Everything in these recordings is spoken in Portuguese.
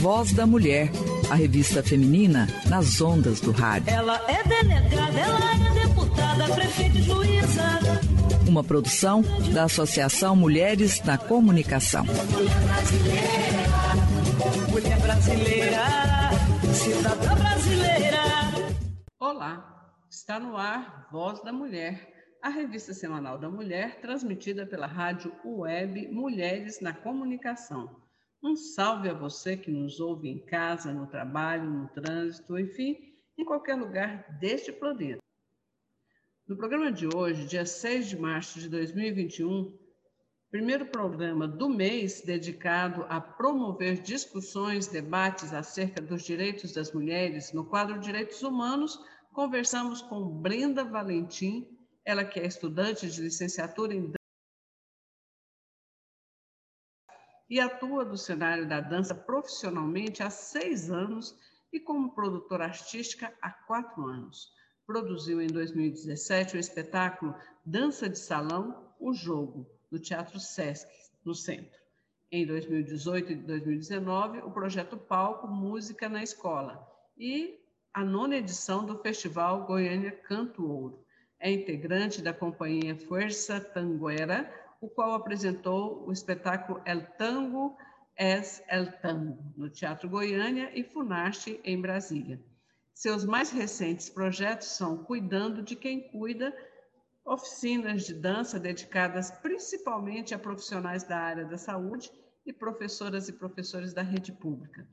Voz da Mulher, a revista feminina nas ondas do rádio. Ela é delegada, ela é deputada, prefeita e juíza. Uma produção da Associação Mulheres na Comunicação. Mulher brasileira, mulher brasileira, cidadã brasileira. Olá, está no ar Voz da Mulher, a revista semanal da mulher, transmitida pela rádio web Mulheres na Comunicação. Um salve a você que nos ouve em casa, no trabalho, no trânsito, enfim, em qualquer lugar deste planeta. No programa de hoje, dia 6 de março de 2021, primeiro programa do mês dedicado a promover discussões, debates acerca dos direitos das mulheres no quadro Direitos Humanos, conversamos com Brenda Valentim, ela que é estudante de licenciatura em e atua no cenário da dança profissionalmente há seis anos e como produtora artística há quatro anos. Produziu em 2017 o espetáculo Dança de Salão, O Jogo, no Teatro Sesc, no Centro. Em 2018 e 2019, o projeto Palco Música na Escola e a nona edição do Festival Goiânia Canto Ouro. É integrante da companhia Força Tanguera, o qual apresentou o espetáculo El Tango es El Tango, no Teatro Goiânia e Funarte, em Brasília. Seus mais recentes projetos são Cuidando de Quem Cuida, oficinas de dança dedicadas principalmente a profissionais da área da saúde e professoras e professores da rede pública.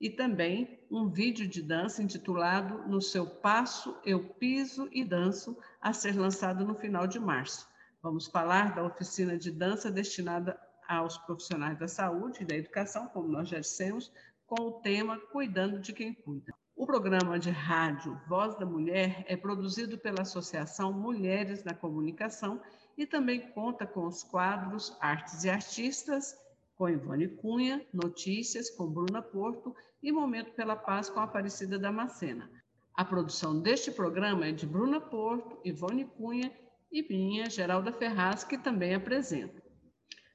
E também um vídeo de dança intitulado No Seu Passo, Eu Piso e Danço, a ser lançado no final de março. Vamos falar da oficina de dança destinada aos profissionais da saúde e da educação, como nós já dissemos, com o tema Cuidando de Quem Cuida. O programa de rádio Voz da Mulher é produzido pela Associação Mulheres na Comunicação e também conta com os quadros Artes e Artistas, com Ivone Cunha, Notícias com Bruna Porto e Momento pela Paz com Aparecida Damascena. A produção deste programa é de Bruna Porto, Ivone Cunha e minha, Geralda Ferraz, que também apresenta.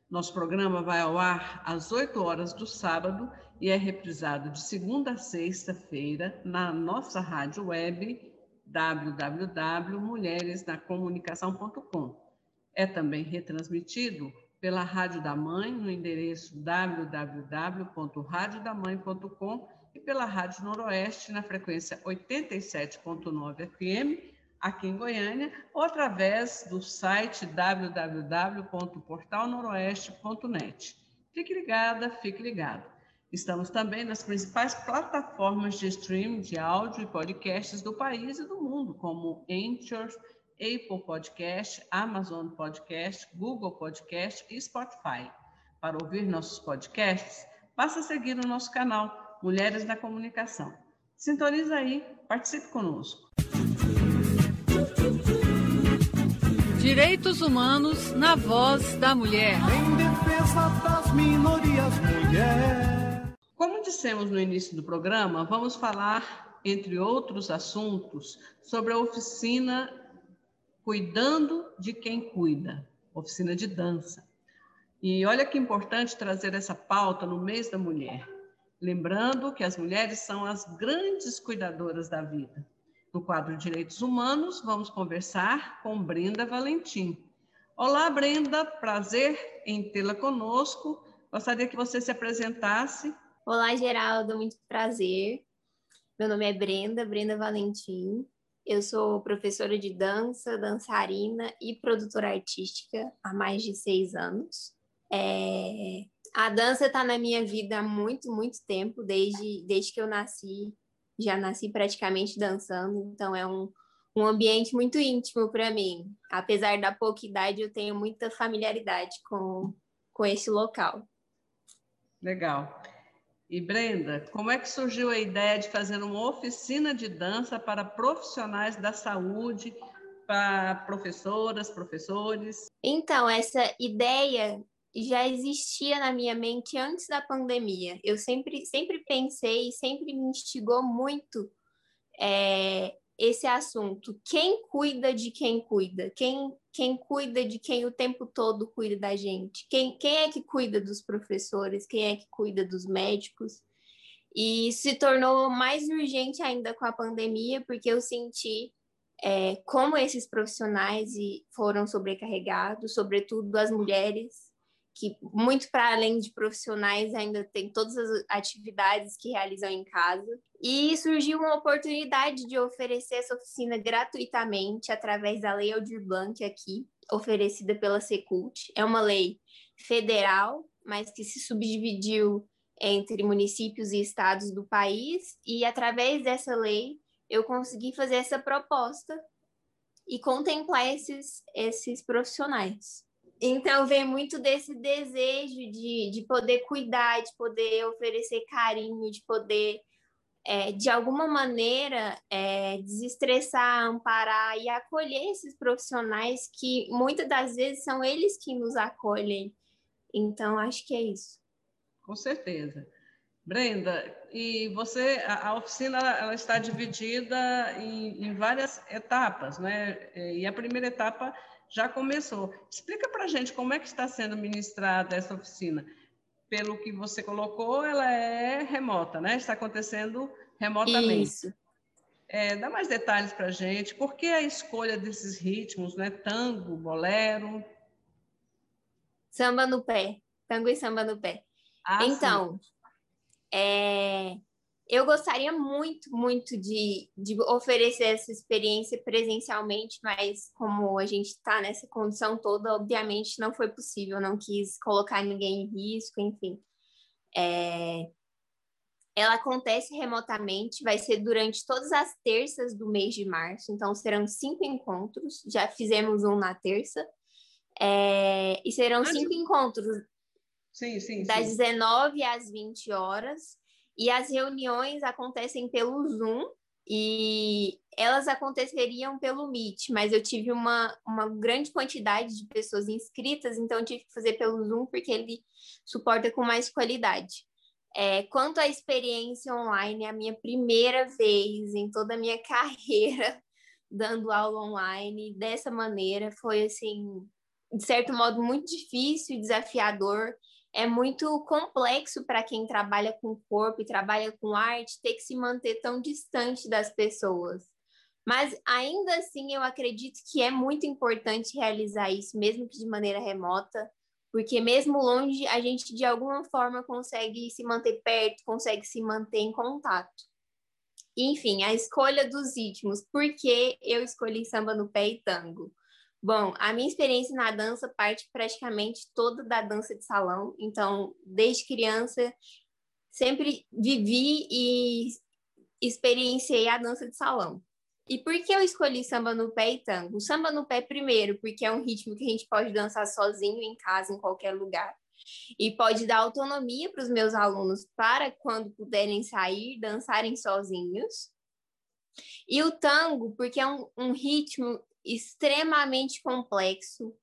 Nosso programa vai ao ar às 8 horas do sábado e é reprisado de segunda a sexta-feira na nossa rádio web www.mulheresnacomunicação.com. É também retransmitido pela Rádio da Mãe no endereço www.radiodamãe.com e pela Rádio Noroeste na frequência 87.9 FM aqui em Goiânia, ou através do site www.portalnoroeste.net. Fique ligada, fique ligado. Estamos também nas principais plataformas de streaming de áudio e podcasts do país e do mundo, como Anchor, Apple Podcast, Amazon Podcast, Google Podcast e Spotify. Para ouvir nossos podcasts, basta seguir o nosso canal Mulheres na Comunicação. Sintoniza aí, participe conosco. Direitos Humanos na Voz da Mulher. Em defesa das minorias, mulher. Como dissemos no início do programa, vamos falar, entre outros assuntos, sobre a oficina Cuidando de Quem Cuida, oficina de dança. E olha que importante trazer essa pauta no mês da mulher. Lembrando que as mulheres são as grandes cuidadoras da vida. No quadro Direitos Humanos, vamos conversar com Brenda Valentim. Olá, Brenda, prazer em tê-la conosco. Gostaria que você se apresentasse. Olá, Geraldo, muito prazer. Meu nome é Brenda, Brenda Valentim. Eu sou professora de dança, dançarina e produtora artística há mais de seis anos. É... A dança está na minha vida há muito, muito tempo, desde, desde que eu nasci já nasci praticamente dançando, então é um, um ambiente muito íntimo para mim. Apesar da pouca idade, eu tenho muita familiaridade com, com esse local. Legal. E Brenda, como é que surgiu a ideia de fazer uma oficina de dança para profissionais da saúde, para professoras, professores? Então, essa ideia já existia na minha mente antes da pandemia. Eu sempre, sempre pensei, sempre me instigou muito é, esse assunto. Quem cuida de quem cuida? Quem, quem cuida de quem o tempo todo cuida da gente? Quem, quem é que cuida dos professores? Quem é que cuida dos médicos? E se tornou mais urgente ainda com a pandemia, porque eu senti é, como esses profissionais foram sobrecarregados, sobretudo as mulheres, que muito para além de profissionais ainda tem todas as atividades que realizam em casa. E surgiu uma oportunidade de oferecer essa oficina gratuitamente através da Lei Aldir Blanc aqui, oferecida pela Secult. É uma lei federal, mas que se subdividiu entre municípios e estados do país, e através dessa lei eu consegui fazer essa proposta e contemplar esses, esses profissionais. Então, vem muito desse desejo de, de poder cuidar, de poder oferecer carinho, de poder, é, de alguma maneira, é, desestressar, amparar e acolher esses profissionais que muitas das vezes são eles que nos acolhem. Então, acho que é isso. Com certeza. Brenda, e você, a, a oficina ela está dividida em, em, várias etapas, né? E a primeira etapa já começou. Explica para a gente como é que está sendo ministrada essa oficina. Pelo que você colocou, ela é remota, né? Está acontecendo remotamente. Isso. É, dá mais detalhes para a gente. Por que a escolha desses ritmos, né? Tango, bolero? Samba no pé. Tango e samba no pé. Ah, então. É, eu gostaria muito, muito de, de oferecer essa experiência presencialmente, mas como a gente está nessa condição toda, obviamente não foi possível, não quis colocar ninguém em risco, enfim. É, ela acontece remotamente, vai ser durante todas as terças do mês de março, então serão cinco encontros, já fizemos um na terça, é, e serão cinco encontros Sim, sim, das sim. 19 às 20 horas. E as reuniões acontecem pelo Zoom e elas aconteceriam pelo Meet, mas eu tive uma, uma grande quantidade de pessoas inscritas, então tive que fazer pelo Zoom porque ele suporta com mais qualidade. É, quanto à experiência online, é a minha primeira vez em toda a minha carreira dando aula online dessa maneira foi assim, de certo modo, muito difícil e desafiador é muito complexo para quem trabalha com corpo e trabalha com arte ter que se manter tão distante das pessoas. Mas ainda assim, eu acredito que é muito importante realizar isso, mesmo que de maneira remota, porque mesmo longe, a gente de alguma forma consegue se manter perto, consegue se manter em contato. Enfim, a escolha dos ritmos. Por que eu escolhi samba no pé e tango? Bom, a minha experiência na dança parte praticamente toda da dança de salão. Então, desde criança, sempre vivi e experienciei a dança de salão. E por que eu escolhi samba no pé e tango? samba no pé, primeiro, porque é um ritmo que a gente pode dançar sozinho em casa, em qualquer lugar. E pode dar autonomia para os meus alunos para, quando puderem sair, dançarem sozinhos. E o tango, porque é um, um ritmo extremamente complexo,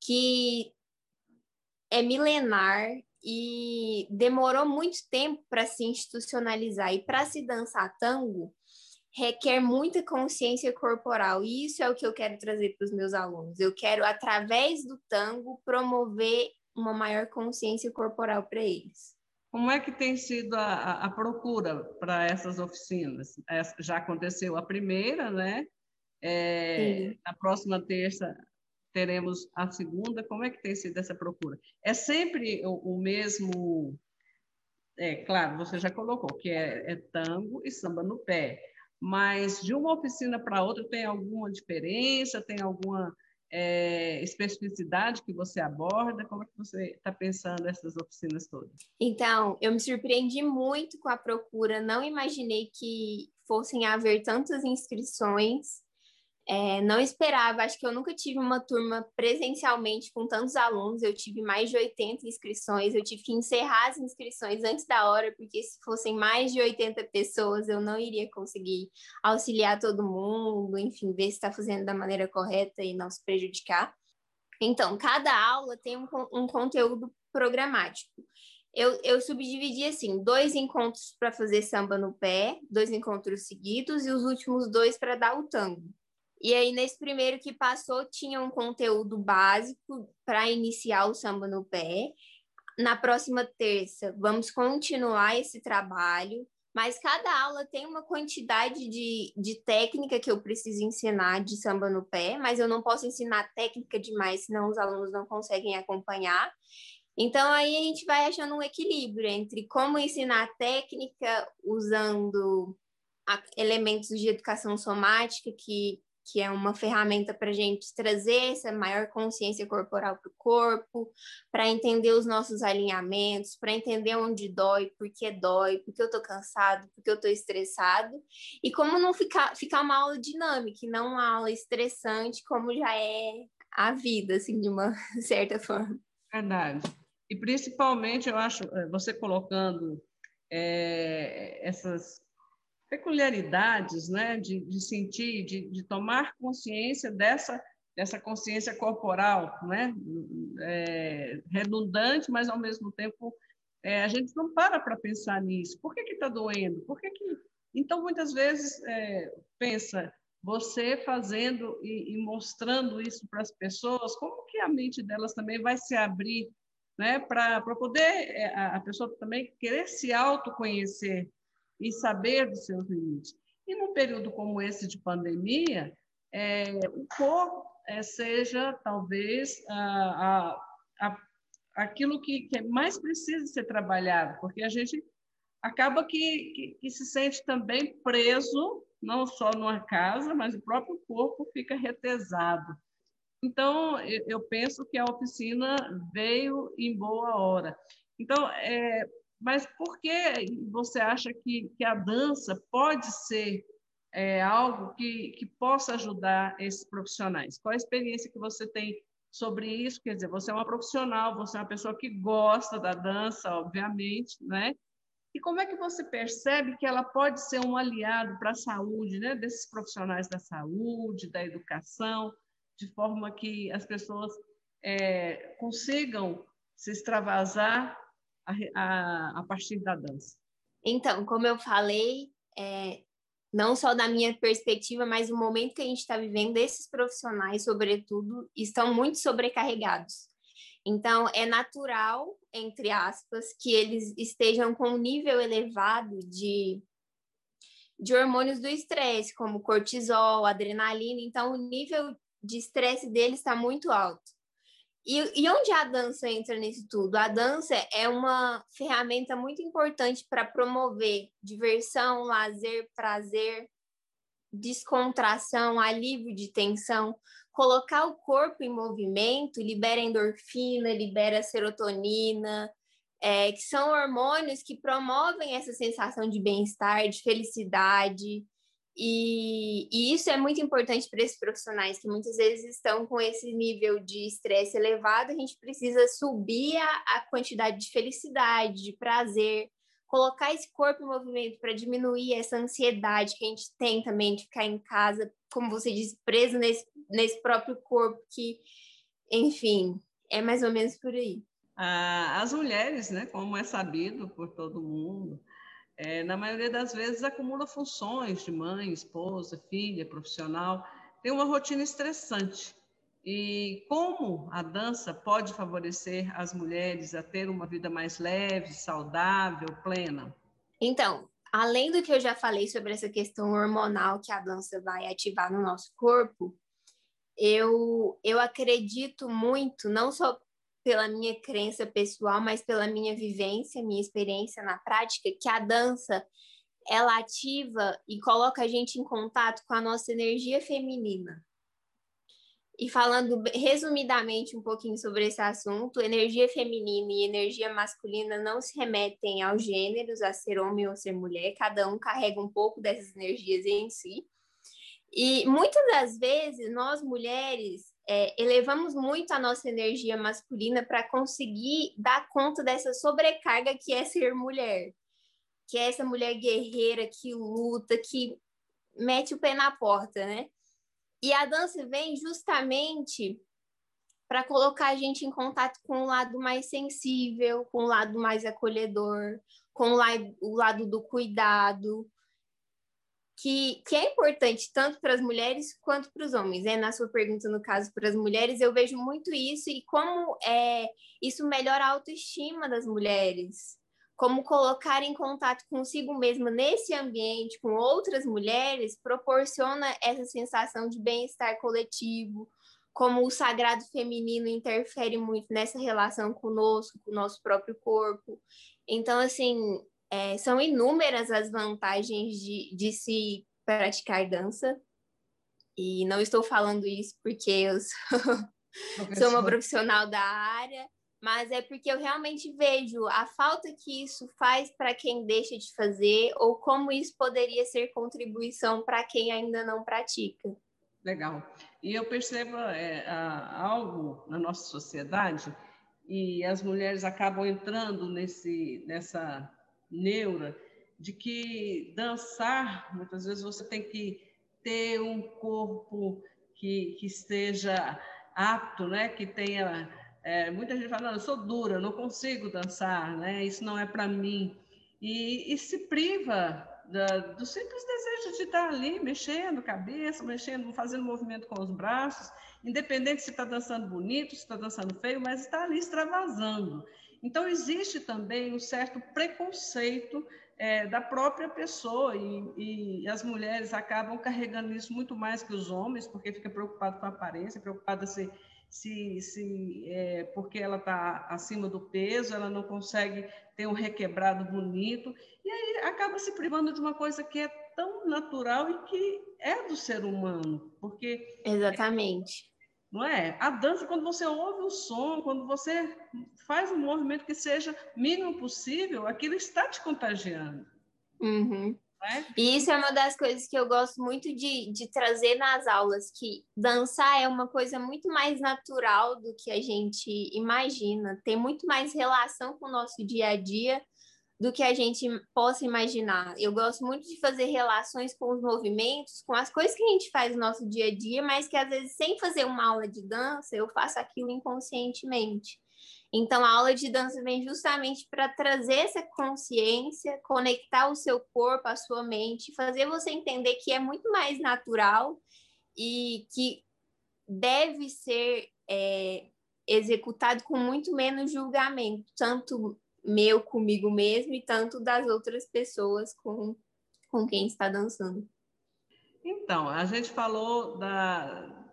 que é milenar e demorou muito tempo para se institucionalizar. E para se dançar tango, requer muita consciência corporal. E isso é o que eu quero trazer para os meus alunos. Eu quero, através do tango, promover uma maior consciência corporal para eles. Como é que tem sido a, a procura para essas oficinas? Já aconteceu a primeira, né? É, na próxima terça teremos a segunda. Como é que tem sido essa procura? É sempre o, o mesmo. É claro, você já colocou que é, é tango e samba no pé, mas de uma oficina para outra tem alguma diferença? Tem alguma é, especificidade que você aborda? Como é que você está pensando nessas oficinas todas? Então, eu me surpreendi muito com a procura, não imaginei que fossem haver tantas inscrições. É, não esperava, acho que eu nunca tive uma turma presencialmente com tantos alunos, eu tive mais de 80 inscrições, eu tive que encerrar as inscrições antes da hora, porque se fossem mais de 80 pessoas, eu não iria conseguir auxiliar todo mundo, enfim, ver se está fazendo da maneira correta e não se prejudicar. Então, cada aula tem um, um conteúdo programático. Eu, eu subdividi assim: dois encontros para fazer samba no pé, dois encontros seguidos, e os últimos dois para dar o tango. E aí, nesse primeiro que passou, tinha um conteúdo básico para iniciar o samba no pé. na próxima terça, vamos continuar esse trabalho, mas cada aula tem uma quantidade de, de técnica que eu preciso ensinar de samba no pé, mas eu não posso ensinar técnica demais, senão os alunos não conseguem acompanhar. Então, aí a gente vai achando um equilíbrio entre como ensinar técnica usando elementos de educação somática que que é uma ferramenta para a gente trazer essa maior consciência corporal para o corpo, para entender os nossos alinhamentos, para entender onde dói, por que dói, por que eu estou cansado, por que eu estou estressado, e como não ficar, ficar uma aula dinâmica, e não uma aula estressante, como já é a vida, assim, de uma certa forma. Verdade. E principalmente, eu acho, eh, você colocando é, essas peculiaridades, né, de, de sentir, de, de, tomar consciência dessa dessa consciência corporal, né, é, redundante, mas ao mesmo tempo é, a gente não para para pensar nisso. Por que está doendo? Por que que então muitas vezes é, pensa você fazendo e, e mostrando isso para as pessoas, como que a mente delas também vai se abrir, né, para poder é, a pessoa também querer se autoconhecer e saber dos seus limites. E num período como esse de pandemia, é, o corpo é, seja talvez a, a, a, aquilo que, que mais precisa ser trabalhado, porque a gente acaba que, que, que, se sente também preso, não só numa casa, mas o próprio corpo fica retesado. Então, eu penso que a oficina veio em boa hora. Então, é, mas por que você acha que, que a dança pode ser é, algo que, que possa ajudar esses profissionais? Qual a experiência que você tem sobre isso? Quer dizer, você é uma profissional, você é uma pessoa que gosta da dança, obviamente, né? E como é que você percebe que ela pode ser um aliado para a saúde, né? Desses profissionais da saúde, da educação, de forma que as pessoas é, consigam se extravasar a, a, a partir da dança? Então, como eu falei, é, não só da minha perspectiva, mas o momento que a gente está vivendo, esses profissionais, sobretudo, estão muito sobrecarregados. Então, é natural, entre aspas, que eles estejam com um nível elevado de, de hormônios do estresse, como cortisol, adrenalina. Então, o nível de estresse deles está muito alto. E, e onde a dança entra nisso tudo? A dança é uma ferramenta muito importante para promover diversão, lazer, prazer, descontração, alívio de tensão. Colocar o corpo em movimento libera endorfina, libera serotonina, é, que são hormônios que promovem essa sensação de bem-estar, de felicidade, e, e, isso é muito importante para esses profissionais que muitas vezes estão com esse nível de estresse elevado. A gente precisa subir a, a quantidade de felicidade, de prazer, colocar esse corpo em movimento para diminuir essa ansiedade que a gente tem também de ficar em casa, como você disse, preso nesse, nesse próprio corpo, que, enfim, é mais ou menos por aí. Ah, as mulheres, né, como é sabido por todo mundo, é, na maioria das vezes acumula funções de mãe, esposa, filha, profissional, tem uma rotina estressante. E como a dança pode favorecer as mulheres a ter uma vida mais leve, saudável, plena? Então, além do que eu já falei sobre essa questão hormonal que a dança vai ativar no nosso corpo, eu, eu acredito muito, não só pela minha crença pessoal, mas pela minha vivência, minha experiência na prática, que a dança ela ativa e coloca a gente em contato com a nossa energia feminina. E falando resumidamente um pouquinho sobre esse assunto, energia feminina e energia masculina não se remetem aos gêneros, a ser homem ou ser mulher, cada um carrega um pouco dessas energias em si. E muitas das vezes nós mulheres é, elevamos muito a nossa energia masculina para conseguir dar conta dessa sobrecarga que é ser mulher, que é essa mulher guerreira que luta, que mete o pé na porta, né? E a dança vem justamente para colocar a gente em contato com o lado mais sensível, com o lado mais acolhedor, com o lado, o lado do cuidado. Que, que é importante tanto para as mulheres quanto para os homens. Né? Na sua pergunta, no caso, para as mulheres, eu vejo muito isso e como é, isso melhora a autoestima das mulheres. Como colocar em contato consigo mesma nesse ambiente, com outras mulheres, proporciona essa sensação de bem-estar coletivo, como o sagrado feminino interfere muito nessa relação conosco, com o nosso próprio corpo. Então, assim, é, são inúmeras as vantagens de, de se praticar dança. E não estou falando isso porque eu sou, sou uma profissional da área, mas é porque eu realmente vejo a falta que isso faz para quem deixa de fazer ou como isso poderia ser contribuição para quem ainda não pratica. Legal. E eu percebo é, algo na nossa sociedade e as mulheres acabam entrando nesse, nessa neura de que dançar, muitas vezes você tem que ter um corpo que, que esteja apto, né? que tenha. É, muita gente fala, não, eu sou dura, não consigo dançar, né? isso não é para mim. E, e se priva da, do simples desejo de estar ali mexendo cabeça, mexendo, fazendo movimento com os braços, independente se está dançando bonito, se está dançando feio, mas está ali extravasando. Então, existe também um certo preconceito é, da própria pessoa, e, e, as mulheres acabam carregando isso muito mais que os homens, porque fica preocupado com a aparência, preocupada se se, se é, porque ela está acima do peso, ela não consegue ter um requebrado bonito, e aí acaba se privando de uma coisa que é tão natural e que é do ser humano, porque... Exatamente. Não é? A dança, quando você ouve o som, quando você faz um movimento que seja mínimo possível, aquilo está te contagiando. Uhum. Né? E isso é uma das coisas que eu gosto muito de, de trazer nas aulas, que dançar é uma coisa muito mais natural do que a gente imagina, tem muito mais relação com o nosso dia a dia do que a gente possa imaginar. Eu gosto muito de fazer relações com os movimentos, com as coisas que a gente faz no nosso dia a dia, mas que às vezes sem fazer uma aula de dança, eu faço aquilo inconscientemente. Então, a aula de dança vem justamente para trazer essa consciência, conectar o seu corpo, a sua mente, fazer você entender que é muito mais natural e que deve ser é, executado com muito menos julgamento, tanto meu comigo mesmo e tanto das outras pessoas com, com quem está dançando. Então, a gente falou da,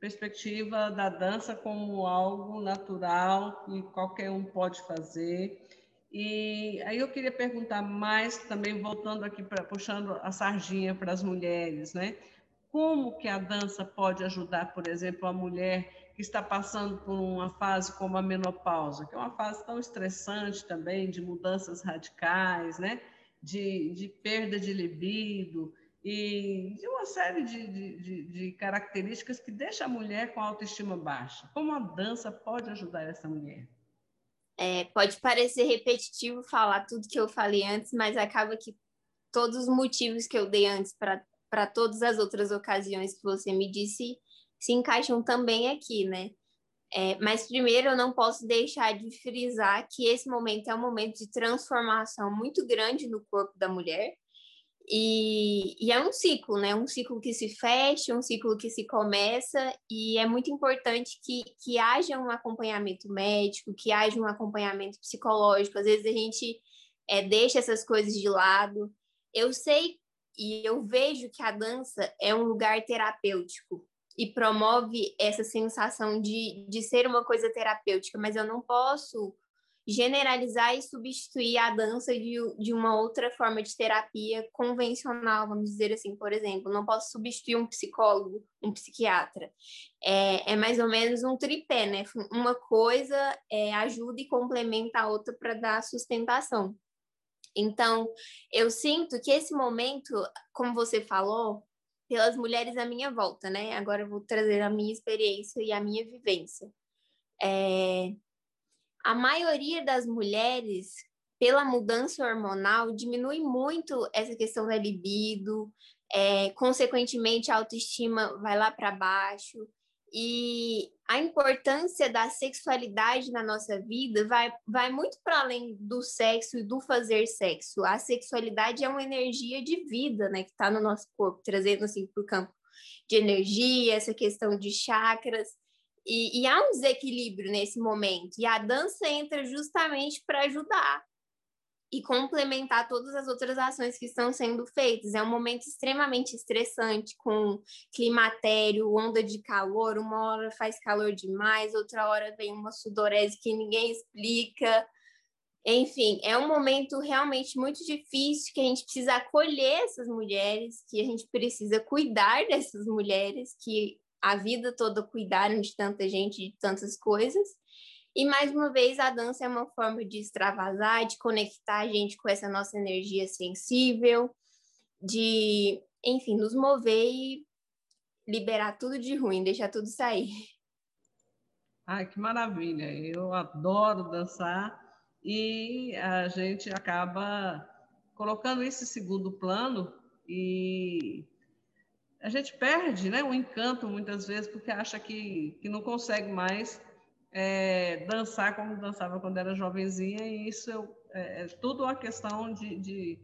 perspectiva da dança como algo natural que qualquer um pode fazer. E aí eu queria perguntar mais também voltando aqui para puxando a sardinha para as mulheres, né? Como que a dança pode ajudar, por exemplo, a mulher está passando por uma fase como a menopausa, que é uma fase tão estressante também de mudanças radicais, né? De, de perda de libido, e de uma série de, de, de, características que deixa a mulher com autoestima baixa. Como a dança pode ajudar essa mulher? É, pode parecer repetitivo falar tudo que eu falei antes, mas acaba que todos os motivos que eu dei antes para todas as outras ocasiões que você me disse se encaixam também aqui, né? É, mas primeiro eu não posso deixar de frisar que esse momento é um momento de transformação muito grande no corpo da mulher e, e, é um ciclo, né? Um ciclo que se fecha, um ciclo que se começa, e é muito importante que, que haja um acompanhamento médico, que haja um acompanhamento psicológico. Às vezes a gente é, deixa essas coisas de lado. Eu sei e eu vejo que a dança é um lugar terapêutico e promove essa sensação de, de ser uma coisa terapêutica, mas eu não posso generalizar e substituir a dança de, de uma outra forma de terapia convencional, vamos dizer assim, por exemplo. Não posso substituir um psicólogo, um psiquiatra. É, é mais ou menos um tripé, né? Uma coisa é, ajuda e complementa a outra para dar sustentação. Então, eu sinto que esse momento, como você falou, pelas mulheres à minha volta, né? Agora eu vou trazer a minha experiência e a minha vivência. É, a maioria das mulheres, pela mudança hormonal, diminui muito essa questão da libido, é, consequentemente a autoestima vai lá para baixo. E a importância da sexualidade na nossa vida vai, vai muito para além do sexo e do fazer sexo. A sexualidade é uma energia de vida, né, que está no nosso corpo, trazendo assim para o campo de energia, essa questão de chakras. E, e há um desequilíbrio nesse momento. E a dança entra justamente para ajudar e complementar todas as outras ações que estão sendo feitas. É um momento extremamente estressante, com climatério, onda de calor, uma hora faz calor demais, outra hora vem uma sudorese que ninguém explica. Enfim, é um momento realmente muito difícil que a gente precisa acolher essas mulheres, que a gente precisa cuidar dessas mulheres que a vida toda cuidaram de tanta gente, de tantas coisas. E mais uma vez, a dança é uma forma de extravasar, de conectar a gente com essa nossa energia sensível, de, enfim, nos mover e liberar tudo de ruim, deixar tudo sair. Ai, que maravilha! Eu adoro dançar e a gente acaba colocando isso em segundo plano e a gente perde né, o encanto muitas vezes porque acha que, que não consegue mais é, dançar como dançava quando era jovenzinha, e isso é, é tudo uma questão de, de,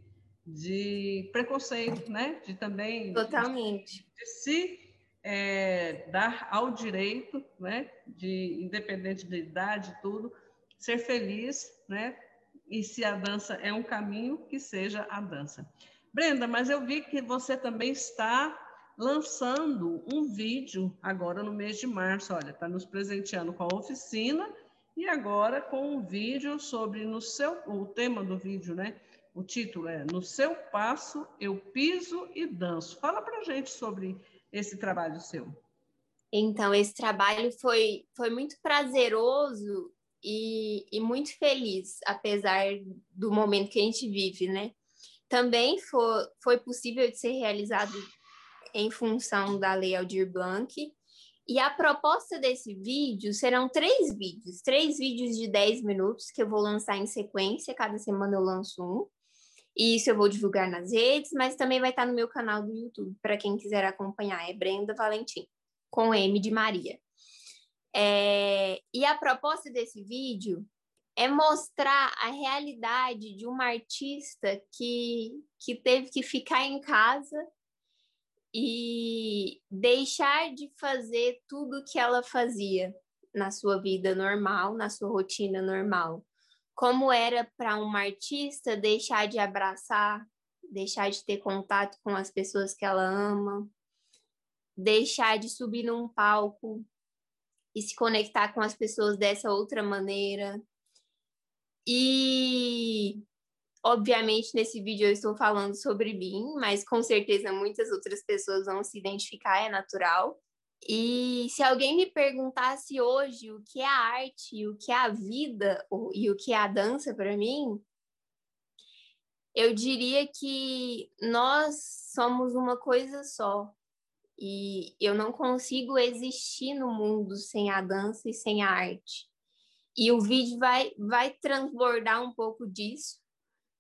de, preconceito, né? De também. Totalmente. De, de se é, dar ao direito, né? De, independente de idade, tudo, ser feliz, né? E se a dança é um caminho, que seja a dança. Brenda, mas eu vi que você também está lançando um vídeo agora no mês de março. Olha, está nos presenteando com a oficina e agora com um vídeo sobre no seu o tema do vídeo, né? O título é No seu passo eu piso e danço. Fala para gente sobre esse trabalho seu. Então, esse trabalho foi, foi muito prazeroso e, e muito feliz, apesar do momento que a gente vive, né? Também foi, foi possível de ser realizado em função da Lei Aldir Blanc. E a proposta desse vídeo serão três vídeos, três vídeos de 10 minutos que eu vou lançar em sequência, cada semana eu lanço um. E isso eu vou divulgar nas redes, mas também vai estar no meu canal do YouTube, para quem quiser acompanhar. É Brenda Valentim, com M de Maria. É... E a proposta desse vídeo é mostrar a realidade de uma artista que, que teve que ficar em casa e deixar de fazer tudo que ela fazia na sua vida normal, na sua rotina normal. Como era para uma artista deixar de abraçar, deixar de ter contato com as pessoas que ela ama, deixar de subir num palco e se conectar com as pessoas dessa outra maneira. E Obviamente, nesse vídeo eu estou falando sobre mim, mas com certeza muitas outras pessoas vão se identificar, é natural. E se alguém me perguntasse hoje o que é a arte, o que é a vida e o que é a dança para mim, eu diria que nós somos uma coisa só. E eu não consigo existir no mundo sem a dança e sem a arte. E o vídeo vai, vai transbordar um pouco disso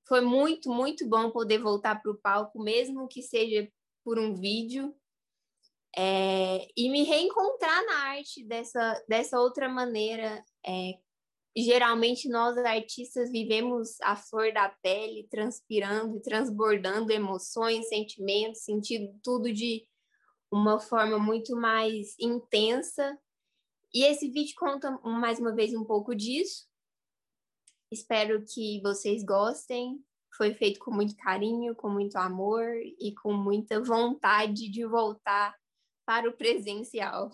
foi muito, muito bom poder voltar para o palco, mesmo que seja por um vídeo, é, e me reencontrar na arte dessa, dessa outra maneira. É, geralmente nós artistas vivemos a flor da pele, transpirando e transbordando emoções, sentimentos, sentindo tudo de uma forma muito mais intensa. E esse vídeo conta mais uma vez um pouco disso. Espero que vocês gostem. Foi feito com muito carinho, com muito amor e com muita vontade de voltar para o presencial.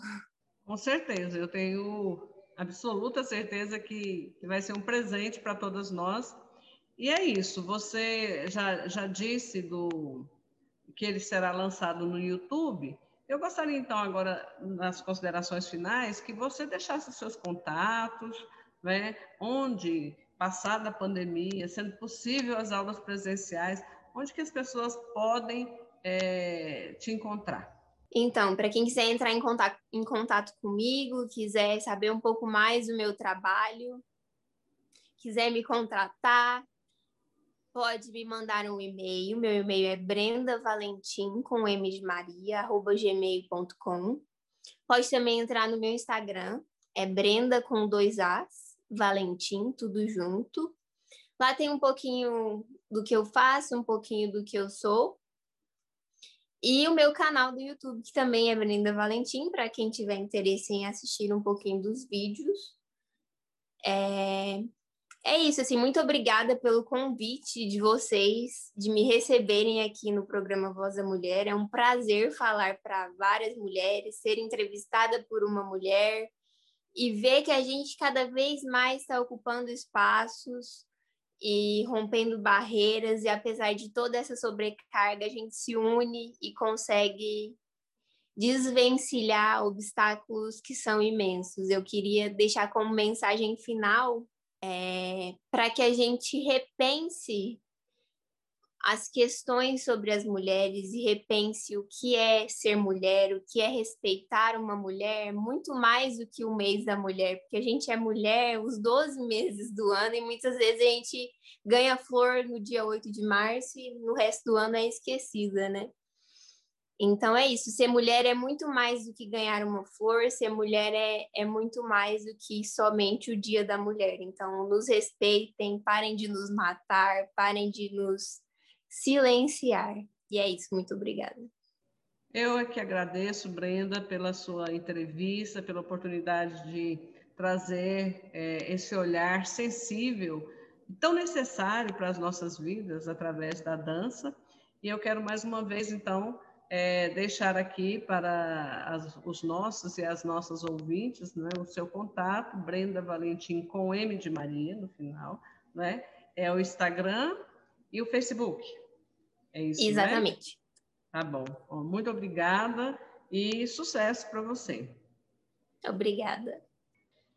Com certeza, eu tenho absoluta certeza que vai ser um presente para todas nós. E é isso, você já, já disse do que ele será lançado no YouTube. Eu gostaria então agora, nas considerações finais, que você deixasse seus contatos, né, onde passada a pandemia, sendo possível as aulas presenciais, onde que as pessoas podem é, te encontrar? Então, para quem quiser entrar em contato, em contato comigo, quiser saber um pouco mais do meu trabalho, quiser me contratar, pode me mandar um e-mail. Meu e-mail é brendavalentim, com M de Maria, arroba gmail.com. Pode também entrar no meu Instagram, é Brenda com dois As, Valentim, tudo junto. Lá tem um pouquinho do que eu faço, um pouquinho do que eu sou. E o meu canal do YouTube, que também é Brenda Valentim, para quem tiver interesse em assistir um pouquinho dos vídeos. É... é isso, assim, muito obrigada pelo convite de vocês, de me receberem aqui no programa Voz da Mulher. É um prazer falar para várias mulheres, ser entrevistada por uma mulher e ver que a gente cada vez mais está ocupando espaços e rompendo barreiras, e apesar de toda essa sobrecarga, a gente se une e consegue desvencilhar obstáculos que são imensos. Eu queria deixar como mensagem final é, para que a gente repense as questões sobre as mulheres e repense o que é ser mulher, o que é respeitar uma mulher, muito mais do que o mês da mulher, porque a gente é mulher os 12 meses do ano e muitas vezes a gente ganha flor no dia 8 de março e no resto do ano é esquecida, né? Então é isso, ser mulher é muito mais do que ganhar uma flor, ser mulher é, é muito mais do que somente o dia da mulher. Então, nos respeitem, parem de nos matar, parem de nos silenciar. E é isso, muito obrigada. Eu é que agradeço, Brenda, pela sua entrevista, pela oportunidade de trazer é, esse olhar sensível, tão necessário para as nossas vidas através da dança. E eu quero mais uma vez, então, é, deixar aqui para as, os nossos e as nossas ouvintes né, o seu contato, Brenda Valentim com M de Maria no final, né? É o Instagram e o Facebook. É isso, né? Exatamente. Né? Tá bom. bom. Muito obrigada e sucesso para você. Obrigada.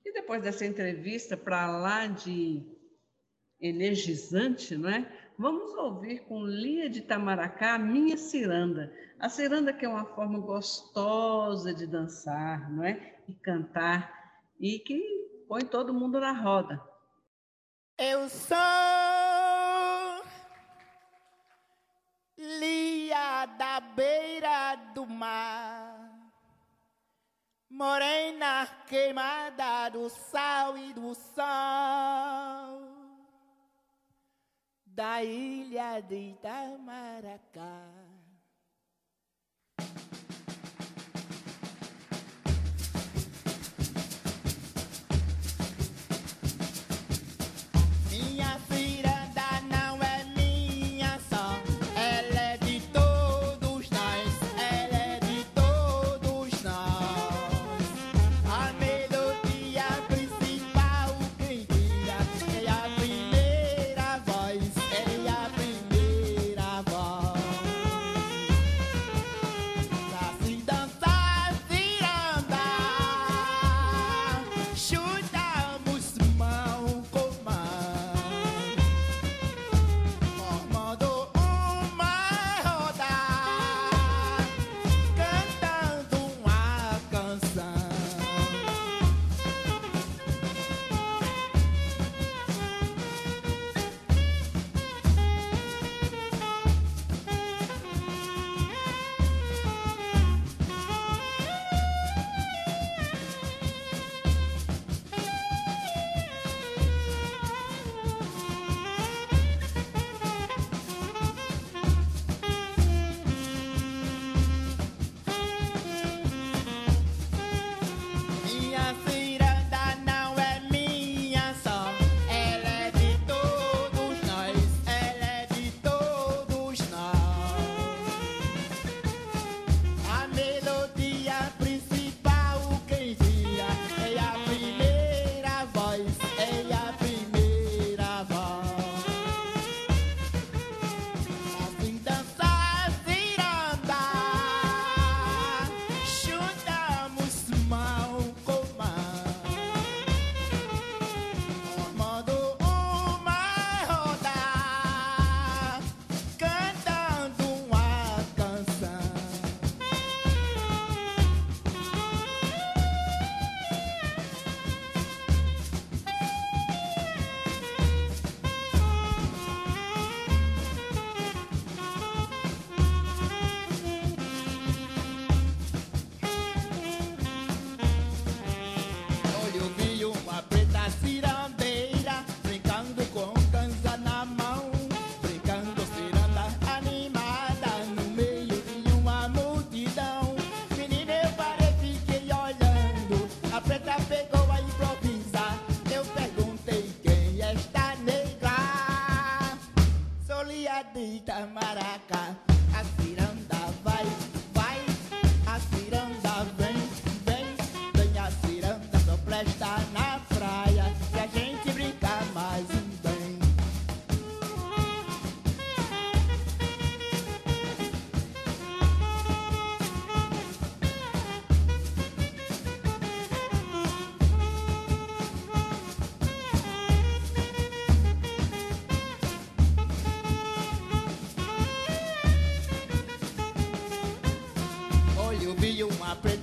E depois dessa entrevista para lá de energizante, não é? Vamos ouvir com Lia de Tamaracá, Minha Ciranda. A ciranda que é uma forma gostosa de dançar, não é? E cantar, e que põe todo mundo na roda. Eu sou morena queimada do sal e do sol, da ilha de Itamaracá.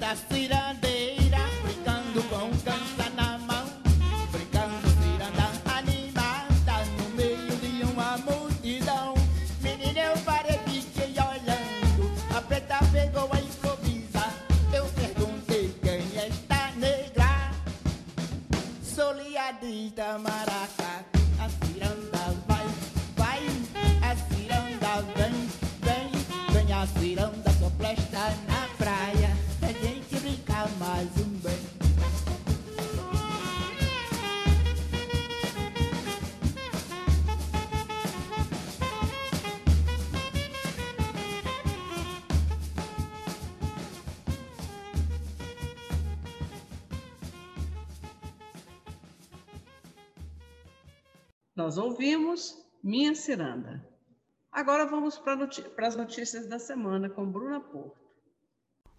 Preta cirandeira brincando com cansa na mão, brincando ciranda animada no meio de uma multidão. Menina, eu parei, fiquei olhando, a preta pegou a improvisar. Eu perguntei quem é esta negra, soliadita maracá. A ciranda vai, ouvimos Minha Ciranda. Agora vamos para as notícias da semana com Bruna Porto.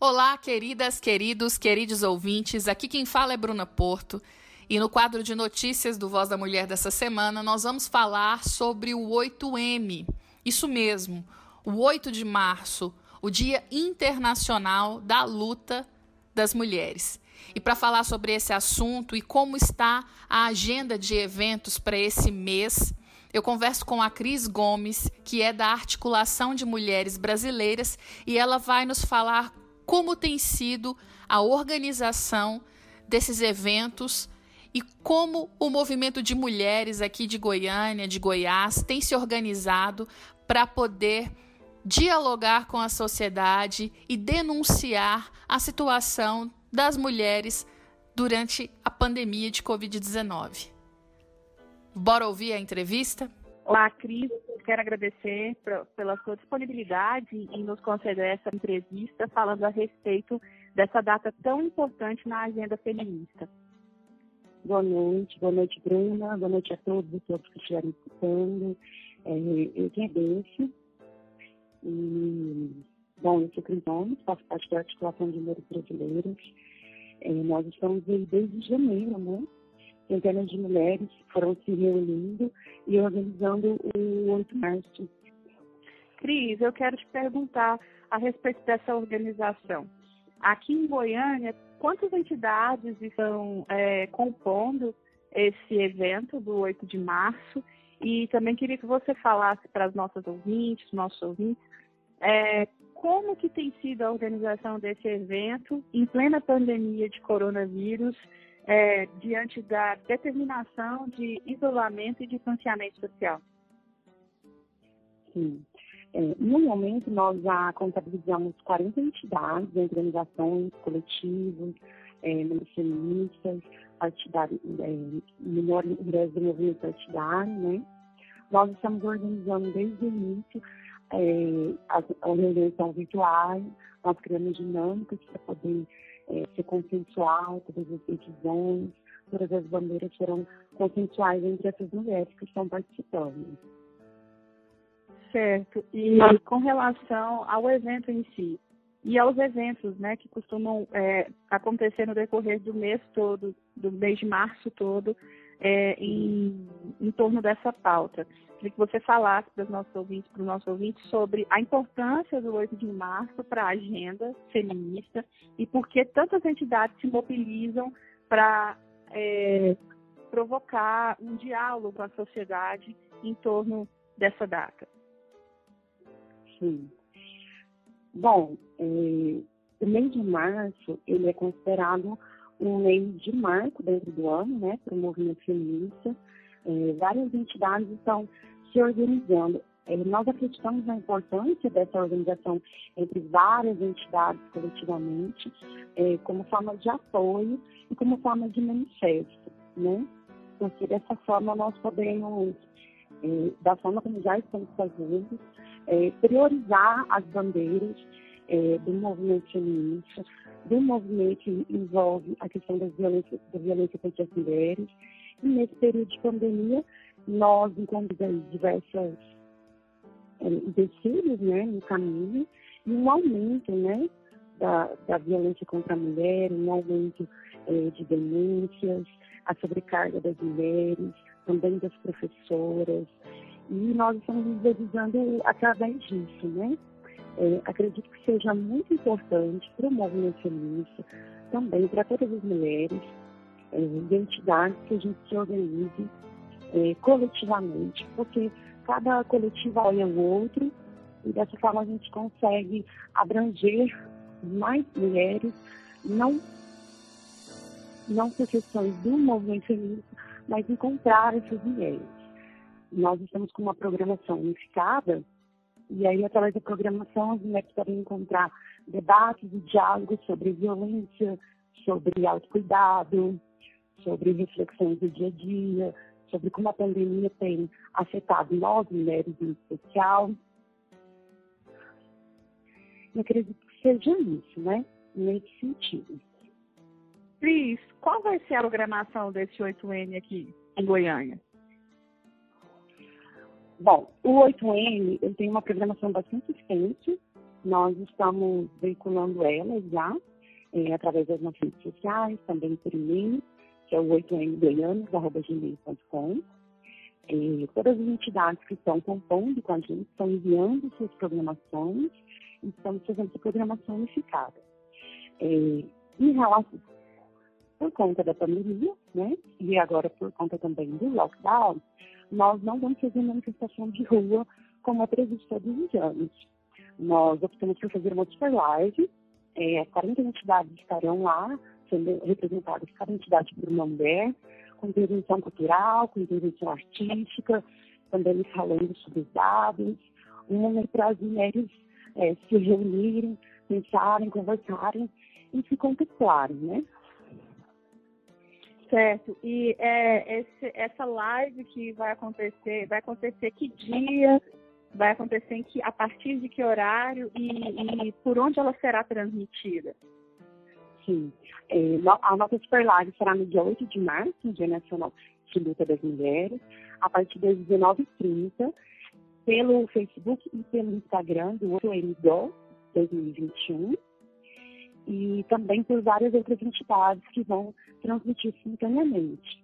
Olá, queridas, queridos, queridos ouvintes. Aqui quem fala é Bruna Porto. E no quadro de notícias do Voz da Mulher dessa semana, nós vamos falar sobre o 8M. Isso mesmo, o 8 de março, o Dia Internacional da Luta das Mulheres. E para falar sobre esse assunto e como está a agenda de eventos para esse mês, eu converso com a Cris Gomes, que é da Articulação de Mulheres Brasileiras, e ela vai nos falar como tem sido a organização desses eventos e como o movimento de mulheres aqui de Goiânia, de Goiás, tem se organizado para poder dialogar com a sociedade e denunciar a situação das mulheres durante a pandemia de Covid-19. Bora ouvir a entrevista? Olá, Cris. Quero agradecer pela sua disponibilidade em nos conceder essa entrevista falando a respeito dessa data tão importante na agenda feminista. Boa noite, boa noite, Bruna, boa noite a todos e todos que estiverem escutando. É, eu Desse. E, bom, eu sou Cris Gomes, faço parte da Articulação de Mulheres Brasileiras. É, nós estamos aí desde janeiro, né? Centenas de mulheres foram se reunindo e organizando o 8 de março. Cris, eu quero te perguntar a respeito dessa organização. Aqui em Goiânia, quantas entidades estão é, compondo esse evento do 8 de março? E também queria que você falasse para as nossas ouvintes, nossos ouvintes, é, como que tem sido a organização desse evento em plena pandemia de coronavírus, é, diante da determinação de isolamento e distanciamento social? Sim. É, no momento, nós já contabilizamos 40 entidades, organizações, coletivos, é, feministas, partidários, é, menores do movimento partidário, né? Nós estamos organizando desde o início é, as, as reuniões são virtuais, nós criamos dinâmicas para poder é, ser consensual, todas as decisões, todas as bandeiras serão consensuais entre essas mulheres que estão participando. Certo. E com relação ao evento em si, e aos eventos né, que costumam é, acontecer no decorrer do mês todo, do mês de março todo, é, em, em torno dessa pauta. Queria que você falasse para os nossos ouvintes, para os nossos ouvintes sobre a importância do 8 de março para a agenda feminista e por que tantas entidades se mobilizam para é, provocar um diálogo com a sociedade em torno dessa data. Sim. Bom, é, o mês de março ele é considerado um mês de marco dentro do ano, né, para o movimento feminista. É, várias entidades estão se organizando. É, nós acreditamos na importância dessa organização entre várias entidades coletivamente, é, como forma de apoio e como forma de manifesto, né? Porque dessa forma nós podemos é, da forma como já estamos fazendo, priorizar as bandeiras do movimento feminista, do movimento que envolve a questão da violência, da violência contra as mulheres. E nesse período de pandemia, nós encontramos diversas é, né, no caminho e um aumento né, da, da violência contra a mulher, um aumento é, de denúncias, a sobrecarga das mulheres, também das professoras. E nós estamos nos realizando através disso, né? É, acredito que seja muito importante para o movimento feminista, também para todas as mulheres, é, identidades que a gente se organize coletivamente, porque cada coletivo olha o outro e dessa forma a gente consegue abranger mais mulheres, não, não por questões do movimento feminista, mas encontrar essas mulheres. Nós estamos com uma programação unificada e aí, através da programação, as mulheres podem encontrar debates e diálogos sobre violência, sobre autocuidado, sobre reflexões do dia a dia, sobre como a pandemia tem afetado nós, mulheres em especial. Eu acredito que seja isso, né? Nesse sentido. Cris, qual vai ser a programação desse 8N aqui em Goiânia? Bom, o 8N ele tem uma programação bastante extensa. Nós estamos veiculando ela já é, através das nossas redes sociais, também por e-mail, que é o 8ngoianos.gmail.com. É, todas as entidades que estão compondo com a gente estão enviando suas programações e estamos fazendo essa programação unificada. É, em relação, por conta da pandemia, né, e agora por conta também do lockdown, nós não vamos fazer manifestação de rua como é previsto todos os anos. Nós optamos por fazer uma super live, é, 40 entidades estarão lá, sendo representadas cada entidade por uma mulher, com intervenção cultural, com intervenção artística, também falando sobre os dados, um momento para as mulheres é, se reunirem, pensarem, conversarem e se contemplarem, né? Certo. E é, esse, essa live que vai acontecer, vai acontecer que dia? Vai acontecer em que, a partir de que horário e, e por onde ela será transmitida? Sim. É, a nossa Super Live será no dia 8 de março, Dia Nacional de Luta das Mulheres, a partir das 19h30, pelo Facebook e pelo Instagram do 8MDO 2021 e também por várias outras entidades que vão transmitir simultaneamente.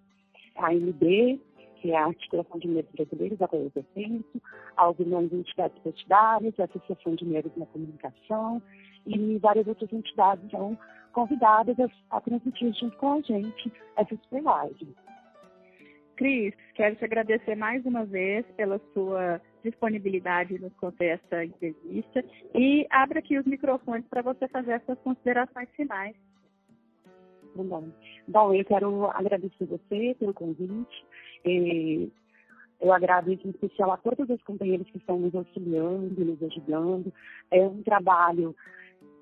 A AMB, que é a Articulação de Mulheres Brasileiras, a qual eu pertenço, algumas entidades partidárias, a Associação de Mulheres na Comunicação e várias outras entidades são convidadas a, a transmitir junto com a gente essa super live. Cris, quero te agradecer mais uma vez pela sua disponibilidade nos conceder essa entrevista e abro aqui os microfones para você fazer essas considerações finais. Bom, bom, eu quero agradecer você pelo convite. Eu agradeço em especial a todas as companheiras que estão nos auxiliando, nos ajudando. É um trabalho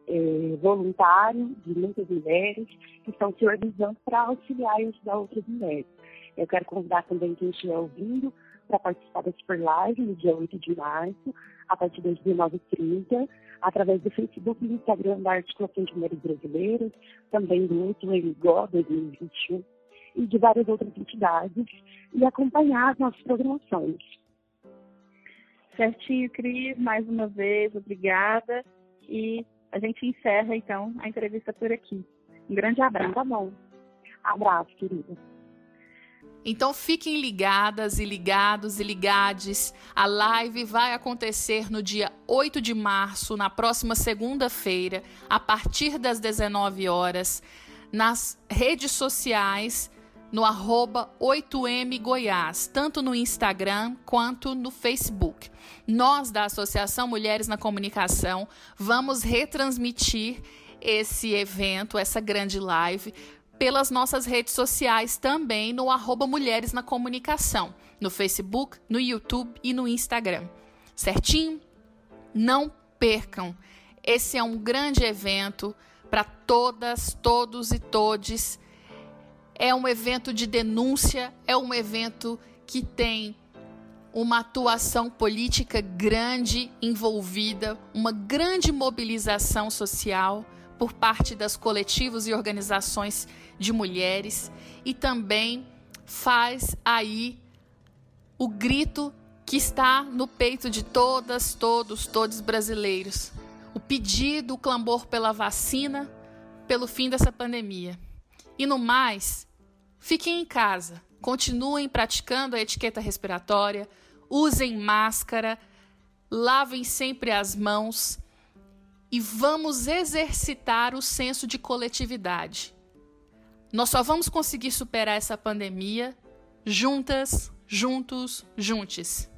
é, voluntário de muitas mulheres que estão se organizando para auxiliar e ajudar outras mulheres. Eu quero convidar também quem estiver ouvindo para participar da Super Live no dia 8 de março, a partir das 19h30, através do Facebook e Instagram da Articulação de Mulheres Brasileiras, também do 8MGO 2021 e de várias outras entidades, e acompanhar as nossas programações. Certinho, Cris, mais uma vez, obrigada. E a gente encerra, então, a entrevista por aqui. Um grande abraço. Tá bom. Abraço, querida. Então fiquem ligadas e ligados e ligades. A live vai acontecer no dia 8 de março, na próxima segunda-feira, a partir das 19 horas, nas redes sociais, no arroba 8M Goiás, tanto no Instagram quanto no Facebook. Nós, da Associação Mulheres na Comunicação, vamos retransmitir esse evento, essa grande live, pelas nossas redes sociais também no arroba Mulheres na Comunicação, no Facebook, no YouTube e no Instagram. Certinho? Não percam. Esse é um grande evento para todas, todos e todes. É um evento de denúncia, é um evento que tem uma atuação política grande envolvida, uma grande mobilização social por parte das coletivos e organizações de mulheres e também faz aí o grito que está no peito de todas, todos, todos brasileiros. O pedido, o clamor pela vacina, pelo fim dessa pandemia. E no mais, fiquem em casa, continuem praticando a etiqueta respiratória, usem máscara, lavem sempre as mãos e vamos exercitar o senso de coletividade. Nós só vamos conseguir superar essa pandemia juntas, juntos, juntes.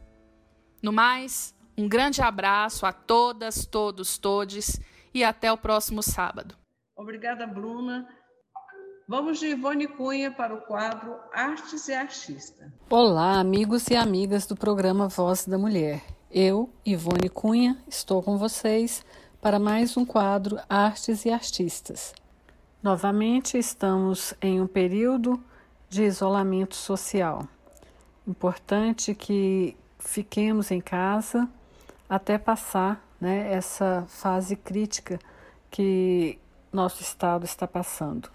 No mais, um grande abraço a todas, todos, todes e até o próximo sábado. Obrigada, Bruna. Vamos de Ivone Cunha para o quadro Artes e Artista. Olá, amigos e amigas do programa Voz da Mulher. Eu, Ivone Cunha, estou com vocês para mais um quadro Artes e Artistas. Novamente estamos em um período de isolamento social. Importante que fiquemos em casa até passar né, essa fase crítica que nosso estado está passando.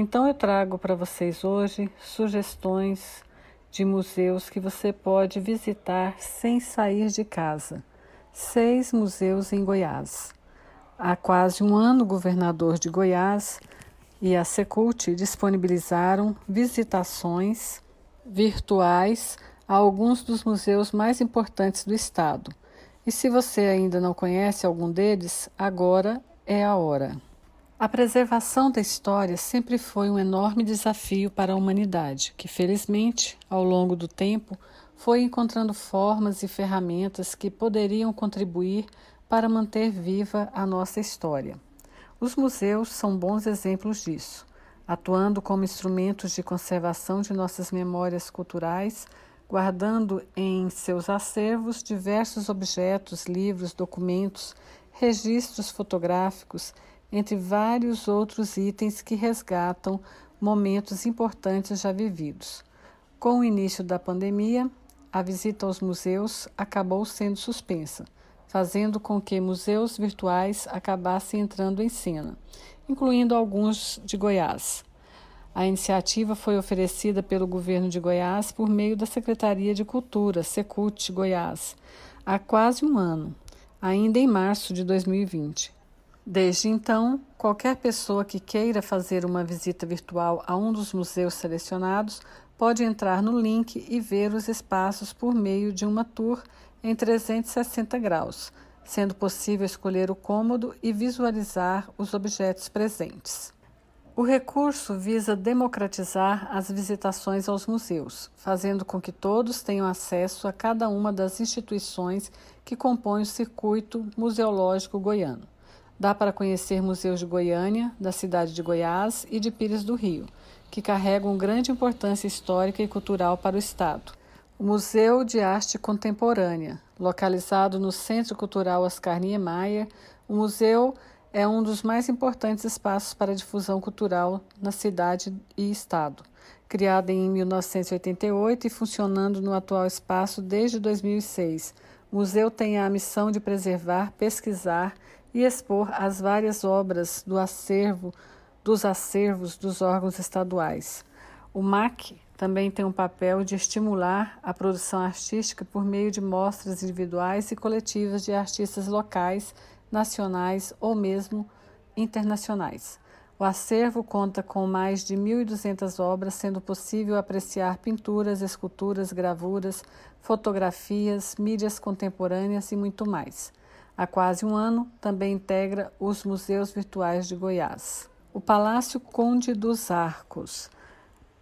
Então eu trago para vocês hoje sugestões de museus que você pode visitar sem sair de casa. Seis museus em Goiás. Há quase um ano, o governador de Goiás e a Secult disponibilizaram visitações virtuais a alguns dos museus mais importantes do estado. E se você ainda não conhece algum deles, agora é a hora. A preservação da história sempre foi um enorme desafio para a humanidade, que felizmente, ao longo do tempo, foi encontrando formas e ferramentas que poderiam contribuir para manter viva a nossa história. Os museus são bons exemplos disso, atuando como instrumentos de conservação de nossas memórias culturais, guardando em seus acervos diversos objetos, livros, documentos, registros fotográficos entre vários outros itens que resgatam momentos importantes já vividos. Com o início da pandemia, a visita aos museus acabou sendo suspensa, fazendo com que museus virtuais acabassem entrando em cena, incluindo alguns de Goiás. A iniciativa foi oferecida pelo governo de Goiás por meio da Secretaria de Cultura, Secult Goiás, há quase um ano, ainda em março de 2020. Desde então, qualquer pessoa que queira fazer uma visita virtual a um dos museus selecionados pode entrar no link e ver os espaços por meio de uma tour em 360 graus, sendo possível escolher o cômodo e visualizar os objetos presentes. O recurso visa democratizar as visitações aos museus, fazendo com que todos tenham acesso a cada uma das instituições que compõem o circuito museológico goiano. Dá para conhecer museus de Goiânia, da cidade de Goiás e de Pires do Rio, que carregam grande importância histórica e cultural para o Estado. O Museu de Arte Contemporânea, localizado no Centro Cultural Oscar Niemeyer, o museu é um dos mais importantes espaços para difusão cultural na cidade e estado. Criado em 1988 e funcionando no atual espaço desde 2006, o museu tem a missão de preservar, pesquisar e expor as várias obras do acervo dos acervos dos órgãos estaduais. O MAC também tem um papel de estimular a produção artística por meio de mostras individuais e coletivas de artistas locais, nacionais ou mesmo internacionais. O acervo conta com mais de 1.200 obras, sendo possível apreciar pinturas, esculturas, gravuras, fotografias, mídias contemporâneas e muito mais há quase um ano, também integra os Museus Virtuais de Goiás. O Palácio Conde dos Arcos.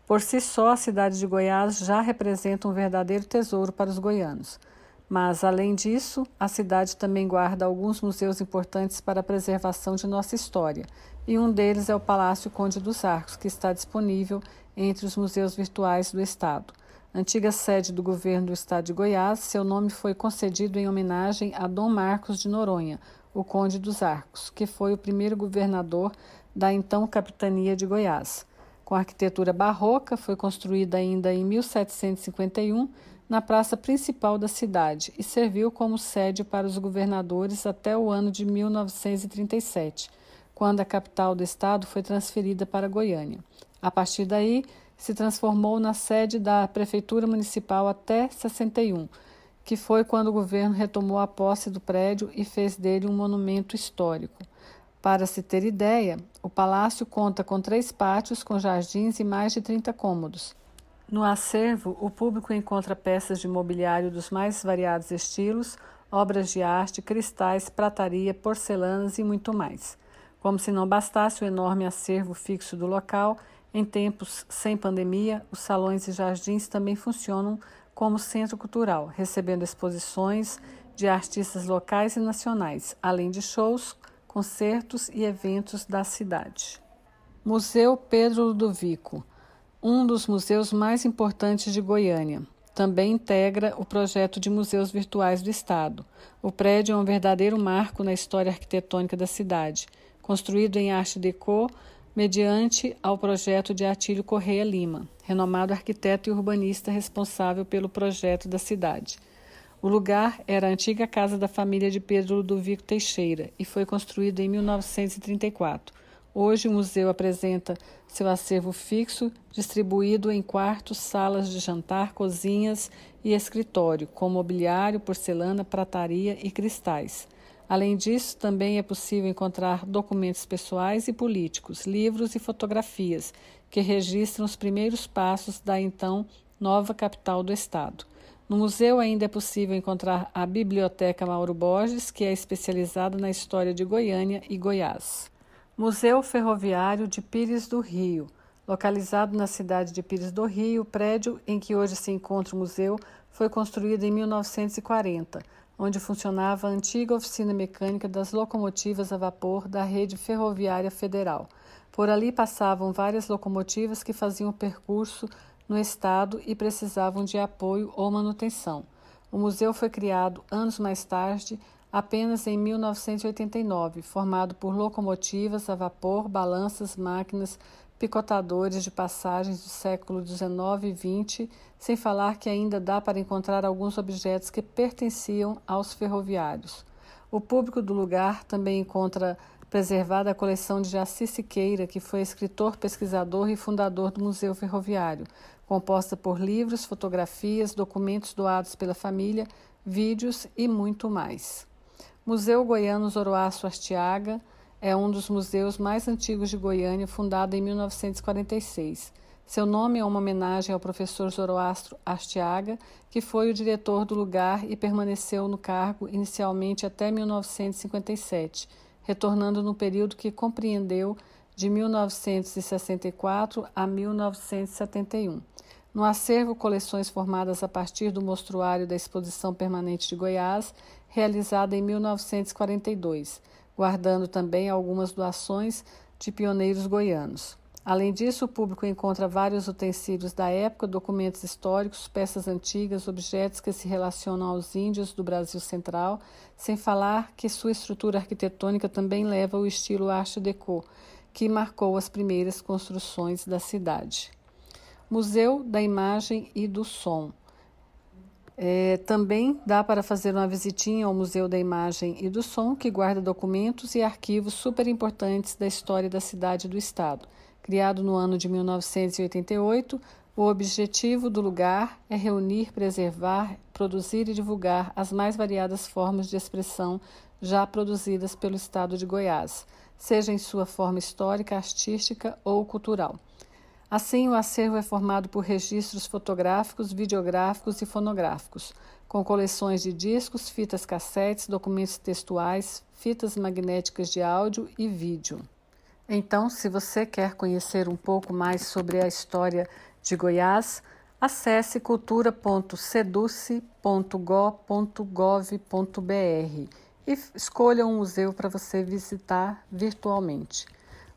Por si só, a cidade de Goiás já representa um verdadeiro tesouro para os goianos. Mas, além disso, a cidade também guarda alguns museus importantes para a preservação de nossa história, e um deles é o Palácio Conde dos Arcos, que está disponível entre os museus virtuais do Estado. Antiga sede do governo do estado de Goiás, seu nome foi concedido em homenagem a Dom Marcos de Noronha, o Conde dos Arcos, que foi o primeiro governador da então capitania de Goiás. Com arquitetura barroca, foi construída ainda em 1751, na praça principal da cidade e serviu como sede para os governadores até o ano de 1937, quando a capital do estado foi transferida para Goiânia. A partir daí, se transformou na sede da Prefeitura Municipal até 61, que foi quando o governo retomou a posse do prédio e fez dele um monumento histórico. Para se ter ideia, o palácio conta com três pátios com jardins e mais de 30 cômodos. No acervo, o público encontra peças de mobiliário dos mais variados estilos, obras de arte, cristais, prataria, porcelanas e muito mais. Como se não bastasse o enorme acervo fixo do local, em tempos sem pandemia, os salões e jardins também funcionam como centro cultural, recebendo exposições de artistas locais e nacionais, além de shows, concertos e eventos da cidade. Museu Pedro Ludovico um dos museus mais importantes de Goiânia. Também integra o projeto de museus virtuais do Estado. O prédio é um verdadeiro marco na história arquitetônica da cidade, construído em arte deco mediante ao projeto de Atílio Correia Lima, renomado arquiteto e urbanista responsável pelo projeto da cidade. O lugar era a antiga casa da família de Pedro Ludovico Teixeira e foi construído em 1934. Hoje, o museu apresenta seu acervo fixo, distribuído em quartos, salas de jantar, cozinhas e escritório, com mobiliário, porcelana, prataria e cristais. Além disso, também é possível encontrar documentos pessoais e políticos, livros e fotografias que registram os primeiros passos da então nova capital do Estado. No museu ainda é possível encontrar a Biblioteca Mauro Borges, que é especializada na história de Goiânia e Goiás. Museu Ferroviário de Pires do Rio. Localizado na cidade de Pires do Rio, o prédio em que hoje se encontra o museu foi construído em 1940, onde funcionava a antiga oficina mecânica das locomotivas a vapor da rede ferroviária federal. Por ali passavam várias locomotivas que faziam percurso no estado e precisavam de apoio ou manutenção. O museu foi criado anos mais tarde apenas em 1989, formado por locomotivas a vapor, balanças, máquinas, picotadores de passagens do século XIX e XX, sem falar que ainda dá para encontrar alguns objetos que pertenciam aos ferroviários. O público do lugar também encontra preservada a coleção de Jaci Siqueira, que foi escritor, pesquisador e fundador do Museu Ferroviário, composta por livros, fotografias, documentos doados pela família, vídeos e muito mais. Museu Goiano Zoroastro Artiaga é um dos museus mais antigos de Goiânia, fundado em 1946. Seu nome é uma homenagem ao professor Zoroastro Artiaga, que foi o diretor do lugar e permaneceu no cargo inicialmente até 1957, retornando no período que compreendeu de 1964 a 1971. No acervo, coleções formadas a partir do mostruário da Exposição Permanente de Goiás realizada em 1942, guardando também algumas doações de pioneiros goianos. Além disso, o público encontra vários utensílios da época, documentos históricos, peças antigas, objetos que se relacionam aos índios do Brasil Central, sem falar que sua estrutura arquitetônica também leva o estilo Arte Deco, que marcou as primeiras construções da cidade. Museu da Imagem e do Som. É, também dá para fazer uma visitinha ao Museu da Imagem e do Som, que guarda documentos e arquivos super importantes da história da cidade e do estado. Criado no ano de 1988, o objetivo do lugar é reunir, preservar, produzir e divulgar as mais variadas formas de expressão já produzidas pelo estado de Goiás, seja em sua forma histórica, artística ou cultural. Assim, o acervo é formado por registros fotográficos, videográficos e fonográficos, com coleções de discos, fitas cassetes, documentos textuais, fitas magnéticas de áudio e vídeo. Então, se você quer conhecer um pouco mais sobre a história de Goiás, acesse cultura.seduce.go.gov.br e escolha um museu para você visitar virtualmente.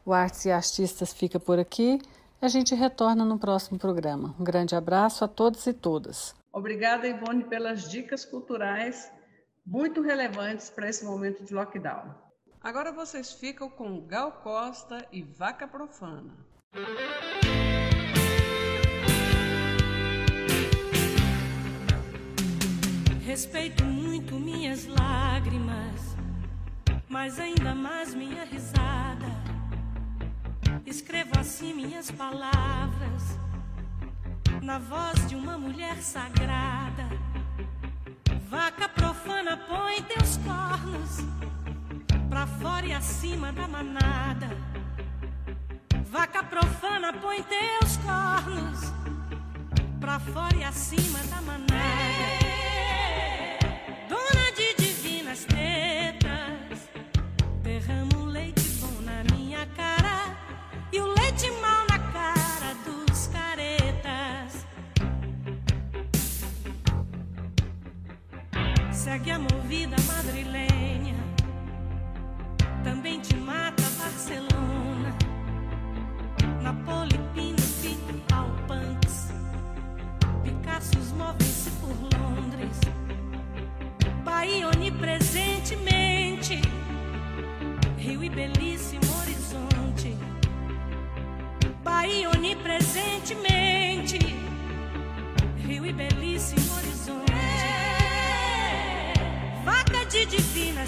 O Artes e Artistas fica por aqui. A gente retorna no próximo programa. Um grande abraço a todos e todas. Obrigada, Ivone, pelas dicas culturais muito relevantes para esse momento de lockdown. Agora vocês ficam com Gal Costa e Vaca Profana. Respeito muito minhas lágrimas, mas ainda mais minha risada Escrevo assim minhas palavras na voz de uma mulher sagrada. Vaca profana põe teus cornos pra fora e acima da manada. Vaca profana põe teus cornos pra fora e acima da manada. vida madrileña.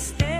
stay.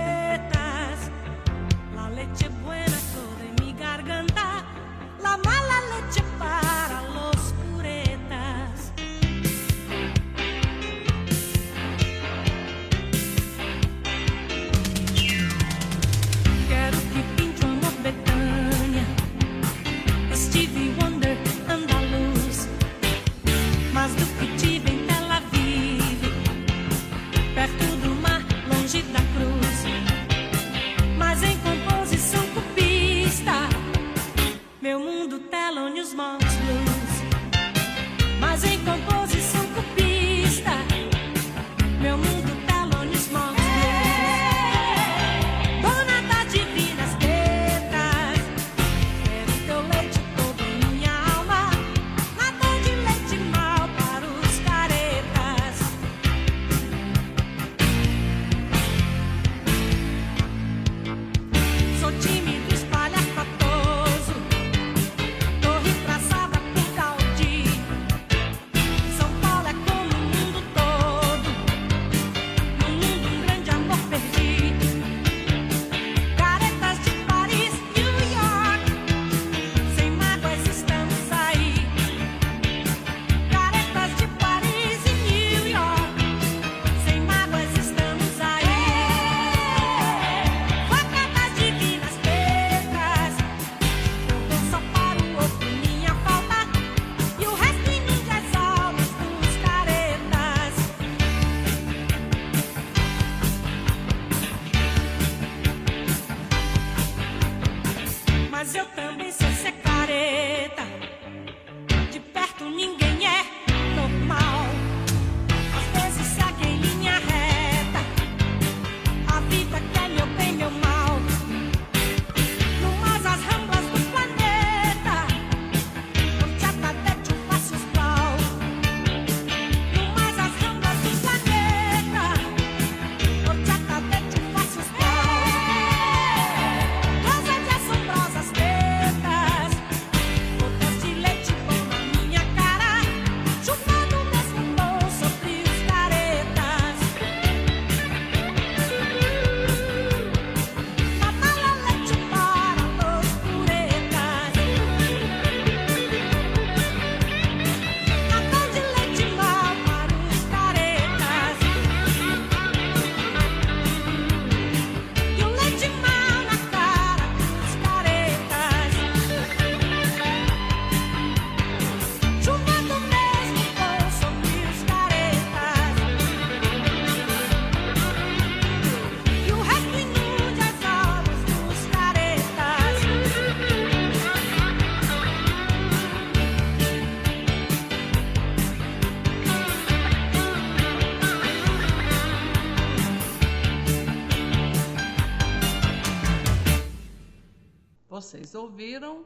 Vocês ouviram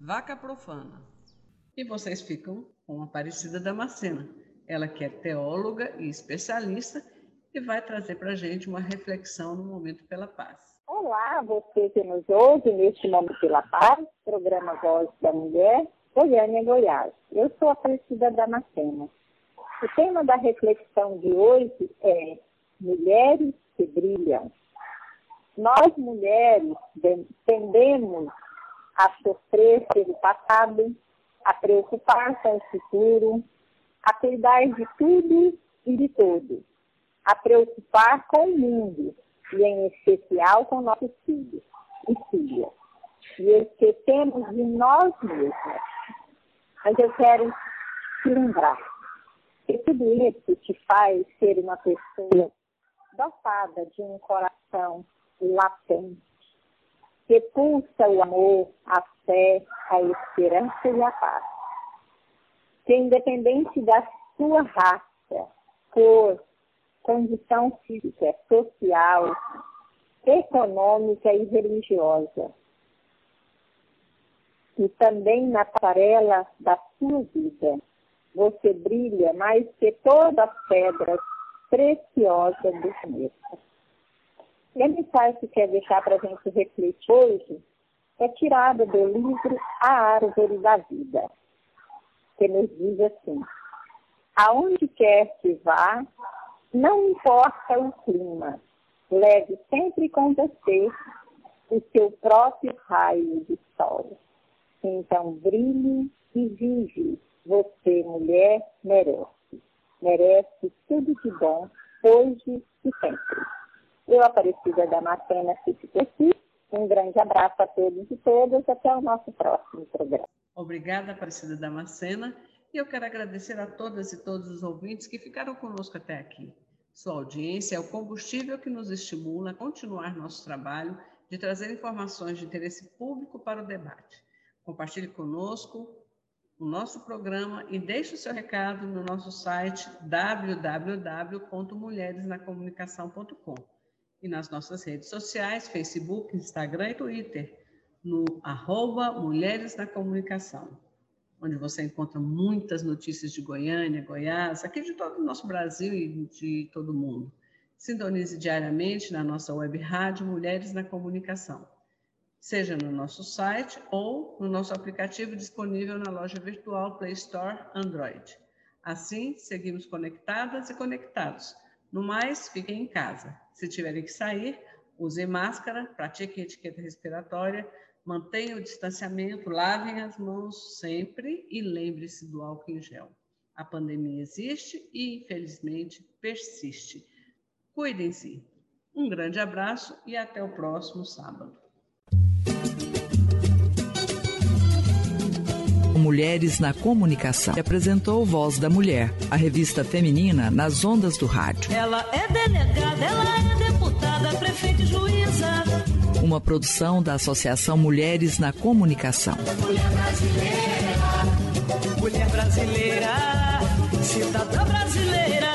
Vaca Profana. E vocês ficam com a Aparecida Damascena, ela que é teóloga e especialista e vai trazer para a gente uma reflexão no Momento pela Paz. Olá, você que nos ouve neste Momento pela Paz, programa Voz da Mulher, Goiânia, Goiás. Eu sou a Aparecida Damascena. O tema da reflexão de hoje é Mulheres que Brilham. Nós, mulheres, tendemos a sofrer pelo passado, a preocupar com o futuro, a cuidar de tudo e de todos, a preocupar com o mundo e, em especial, com nossos filhos e filhas. E esquecemos de nós mesmos. Mas eu quero te lembrar que tudo isso te faz ser uma pessoa dotada de um coração latente, que pulsa o amor, a fé, a esperança e a paz. Que independente da sua raça, cor, condição física, social, econômica e religiosa, e também na farela da sua vida, você brilha mais que todas as pedras preciosas do planeta. E a mensagem que quer deixar para a gente refletir hoje é tirada do livro A Árvore da Vida, que nos diz assim: Aonde quer que vá, não importa o clima, leve sempre com você o seu próprio raio de sol. Então brilhe e vive você, mulher, merece. Merece tudo de bom, hoje e sempre. Eu, Aparecida Damascena, fico por aqui. Um grande abraço a todos e todas. Até o nosso próximo programa. Obrigada, Aparecida Damascena. E eu quero agradecer a todas e todos os ouvintes que ficaram conosco até aqui. Sua audiência é o combustível que nos estimula a continuar nosso trabalho de trazer informações de interesse público para o debate. Compartilhe conosco o nosso programa e deixe o seu recado no nosso site www.mulheresnacomunicação.com e nas nossas redes sociais, Facebook, Instagram e Twitter, no arroba Mulheres na Comunicação, onde você encontra muitas notícias de Goiânia, Goiás, aqui de todo o nosso Brasil e de todo o mundo. Sintonize diariamente na nossa web rádio Mulheres na Comunicação seja no nosso site ou no nosso aplicativo disponível na loja virtual Play Store Android. Assim, seguimos conectadas e conectados. No mais, fiquem em casa. Se tiverem que sair, usem máscara, pratiquem etiqueta respiratória, mantenham o distanciamento, lavem as mãos sempre e lembre-se do álcool em gel. A pandemia existe e, infelizmente, persiste. Cuidem-se. Um grande abraço e até o próximo sábado. Mulheres na Comunicação. Que apresentou Voz da Mulher, a revista feminina nas ondas do rádio. Ela é delegada, ela é deputada, prefeita e juíza. Uma produção da Associação Mulheres na Comunicação. Mulher brasileira, mulher brasileira, cidadã brasileira.